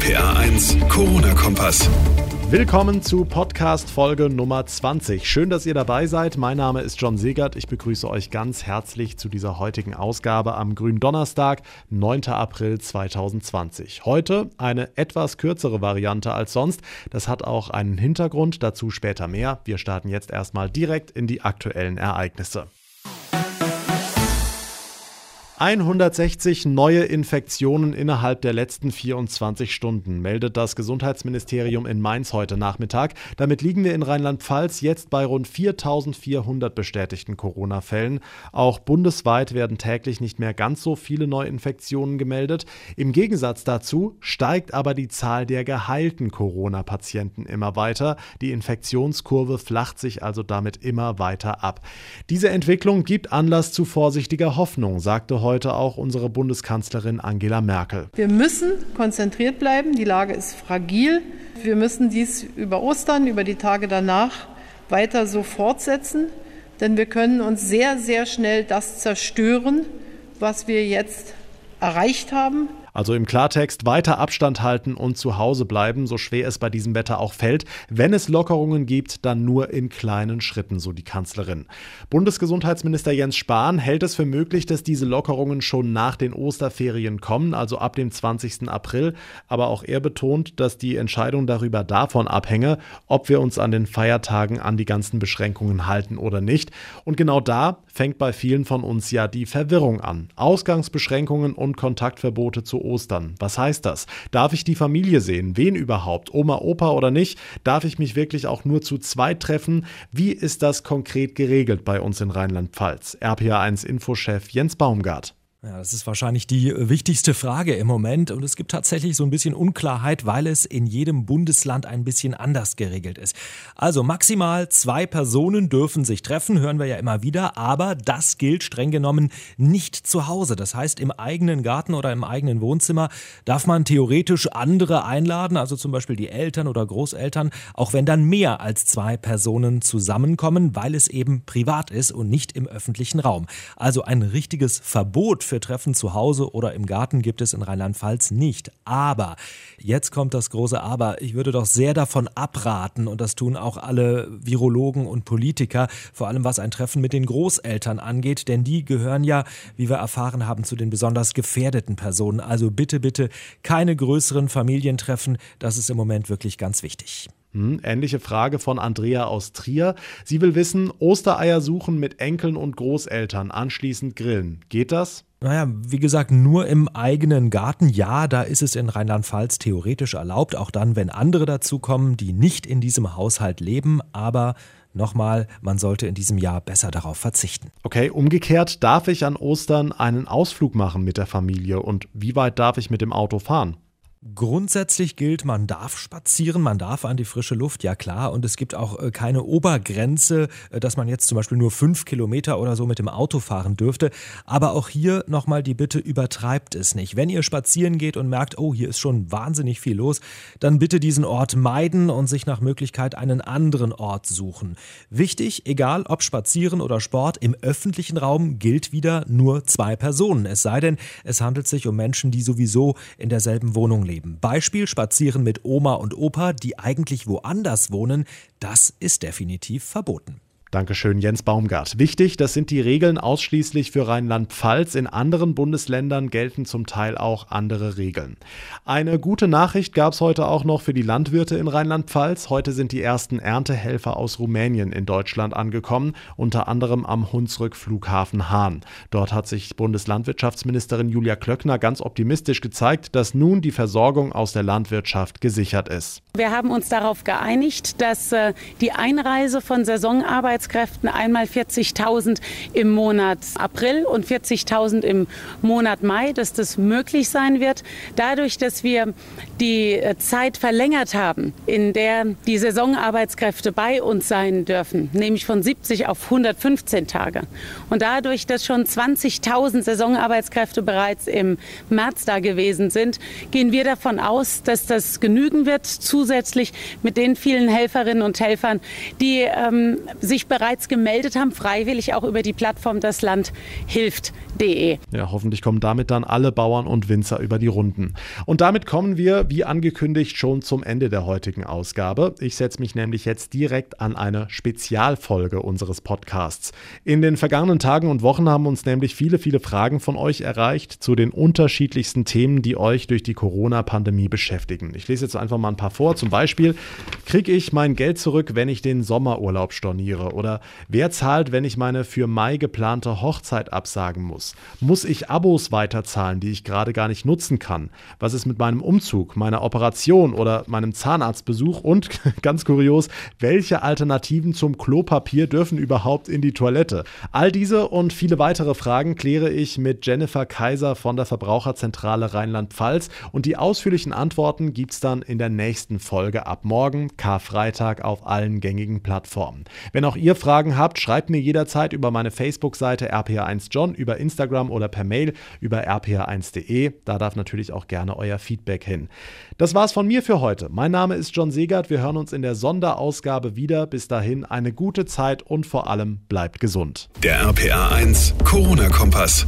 RPA 1, Corona-Kompass. Willkommen zu Podcast Folge Nummer 20. Schön, dass ihr dabei seid. Mein Name ist John Segert. Ich begrüße euch ganz herzlich zu dieser heutigen Ausgabe am grünen Donnerstag, 9. April 2020. Heute eine etwas kürzere Variante als sonst. Das hat auch einen Hintergrund, dazu später mehr. Wir starten jetzt erstmal direkt in die aktuellen Ereignisse. 160 neue Infektionen innerhalb der letzten 24 Stunden, meldet das Gesundheitsministerium in Mainz heute Nachmittag. Damit liegen wir in Rheinland-Pfalz jetzt bei rund 4400 bestätigten Corona-Fällen. Auch bundesweit werden täglich nicht mehr ganz so viele Neuinfektionen gemeldet. Im Gegensatz dazu steigt aber die Zahl der geheilten Corona-Patienten immer weiter. Die Infektionskurve flacht sich also damit immer weiter ab. Diese Entwicklung gibt Anlass zu vorsichtiger Hoffnung, sagte heute heute auch unsere Bundeskanzlerin Angela Merkel. Wir müssen konzentriert bleiben. Die Lage ist fragil. Wir müssen dies über Ostern, über die Tage danach weiter so fortsetzen, denn wir können uns sehr, sehr schnell das zerstören, was wir jetzt erreicht haben. Also im Klartext weiter Abstand halten und zu Hause bleiben, so schwer es bei diesem Wetter auch fällt. Wenn es Lockerungen gibt, dann nur in kleinen Schritten, so die Kanzlerin. Bundesgesundheitsminister Jens Spahn hält es für möglich, dass diese Lockerungen schon nach den Osterferien kommen, also ab dem 20. April. Aber auch er betont, dass die Entscheidung darüber davon abhänge, ob wir uns an den Feiertagen an die ganzen Beschränkungen halten oder nicht. Und genau da fängt bei vielen von uns ja die Verwirrung an. Ausgangsbeschränkungen und Kontaktverbote zu Ostern. Was heißt das? Darf ich die Familie sehen? Wen überhaupt? Oma, Opa oder nicht? Darf ich mich wirklich auch nur zu zweit treffen? Wie ist das konkret geregelt bei uns in Rheinland-Pfalz? RPA1 Infochef Jens Baumgart. Ja, das ist wahrscheinlich die wichtigste Frage im Moment und es gibt tatsächlich so ein bisschen Unklarheit, weil es in jedem Bundesland ein bisschen anders geregelt ist. Also maximal zwei Personen dürfen sich treffen, hören wir ja immer wieder, aber das gilt streng genommen nicht zu Hause. Das heißt, im eigenen Garten oder im eigenen Wohnzimmer darf man theoretisch andere einladen, also zum Beispiel die Eltern oder Großeltern, auch wenn dann mehr als zwei Personen zusammenkommen, weil es eben privat ist und nicht im öffentlichen Raum. Also ein richtiges Verbot für Treffen zu Hause oder im Garten gibt es in Rheinland-Pfalz nicht. Aber, jetzt kommt das große Aber, ich würde doch sehr davon abraten, und das tun auch alle Virologen und Politiker, vor allem was ein Treffen mit den Großeltern angeht, denn die gehören ja, wie wir erfahren haben, zu den besonders gefährdeten Personen. Also bitte, bitte keine größeren Familientreffen, das ist im Moment wirklich ganz wichtig. Hm, ähnliche Frage von Andrea aus Trier. Sie will wissen, Ostereier suchen mit Enkeln und Großeltern, anschließend grillen. Geht das? Naja, wie gesagt, nur im eigenen Garten. Ja, da ist es in Rheinland-Pfalz theoretisch erlaubt, auch dann, wenn andere dazukommen, die nicht in diesem Haushalt leben. Aber nochmal, man sollte in diesem Jahr besser darauf verzichten. Okay, umgekehrt, darf ich an Ostern einen Ausflug machen mit der Familie und wie weit darf ich mit dem Auto fahren? Grundsätzlich gilt, man darf spazieren, man darf an die frische Luft, ja klar. Und es gibt auch äh, keine Obergrenze, äh, dass man jetzt zum Beispiel nur fünf Kilometer oder so mit dem Auto fahren dürfte. Aber auch hier nochmal die Bitte, übertreibt es nicht. Wenn ihr spazieren geht und merkt, oh, hier ist schon wahnsinnig viel los, dann bitte diesen Ort meiden und sich nach Möglichkeit einen anderen Ort suchen. Wichtig, egal ob spazieren oder Sport, im öffentlichen Raum gilt wieder nur zwei Personen. Es sei denn, es handelt sich um Menschen, die sowieso in derselben Wohnung leben leben. Beispiel Spazieren mit Oma und Opa, die eigentlich woanders wohnen, das ist definitiv verboten. Dankeschön, Jens Baumgart. Wichtig, das sind die Regeln ausschließlich für Rheinland-Pfalz. In anderen Bundesländern gelten zum Teil auch andere Regeln. Eine gute Nachricht gab es heute auch noch für die Landwirte in Rheinland-Pfalz. Heute sind die ersten Erntehelfer aus Rumänien in Deutschland angekommen, unter anderem am Hunsrück-Flughafen Hahn. Dort hat sich Bundeslandwirtschaftsministerin Julia Klöckner ganz optimistisch gezeigt, dass nun die Versorgung aus der Landwirtschaft gesichert ist. Wir haben uns darauf geeinigt, dass äh, die Einreise von Saisonarbeit Arbeitskräften einmal 40.000 im Monat April und 40.000 im Monat Mai, dass das möglich sein wird. Dadurch, dass wir die äh, Zeit verlängert haben, in der die Saisonarbeitskräfte bei uns sein dürfen, nämlich von 70 auf 115 Tage. Und dadurch, dass schon 20.000 Saisonarbeitskräfte bereits im März da gewesen sind, gehen wir davon aus, dass das genügen wird, zusätzlich mit den vielen Helferinnen und Helfern, die ähm, sich bereits gemeldet haben, freiwillig auch über die Plattform das Land hilft.de. Ja, hoffentlich kommen damit dann alle Bauern und Winzer über die Runden. Und damit kommen wir, wie angekündigt, schon zum Ende der heutigen Ausgabe. Ich setze mich nämlich jetzt direkt an eine Spezialfolge unseres Podcasts. In den vergangenen Tagen und Wochen haben uns nämlich viele, viele Fragen von euch erreicht zu den unterschiedlichsten Themen, die euch durch die Corona-Pandemie beschäftigen. Ich lese jetzt einfach mal ein paar vor. Zum Beispiel, kriege ich mein Geld zurück, wenn ich den Sommerurlaub storniere? Oder wer zahlt, wenn ich meine für Mai geplante Hochzeit absagen muss? Muss ich Abos weiterzahlen, die ich gerade gar nicht nutzen kann? Was ist mit meinem Umzug, meiner Operation oder meinem Zahnarztbesuch? Und ganz kurios, welche Alternativen zum Klopapier dürfen überhaupt in die Toilette? All diese und viele weitere Fragen kläre ich mit Jennifer Kaiser von der Verbraucherzentrale Rheinland-Pfalz und die ausführlichen Antworten gibt es dann in der nächsten Folge ab morgen, Karfreitag, auf allen gängigen Plattformen. Wenn auch ihr Fragen habt, schreibt mir jederzeit über meine Facebook-Seite rpa1john, über Instagram oder per Mail über rpa1.de. Da darf natürlich auch gerne euer Feedback hin. Das war's von mir für heute. Mein Name ist John Segert. Wir hören uns in der Sonderausgabe wieder. Bis dahin eine gute Zeit und vor allem bleibt gesund. Der RPA1 Corona-Kompass.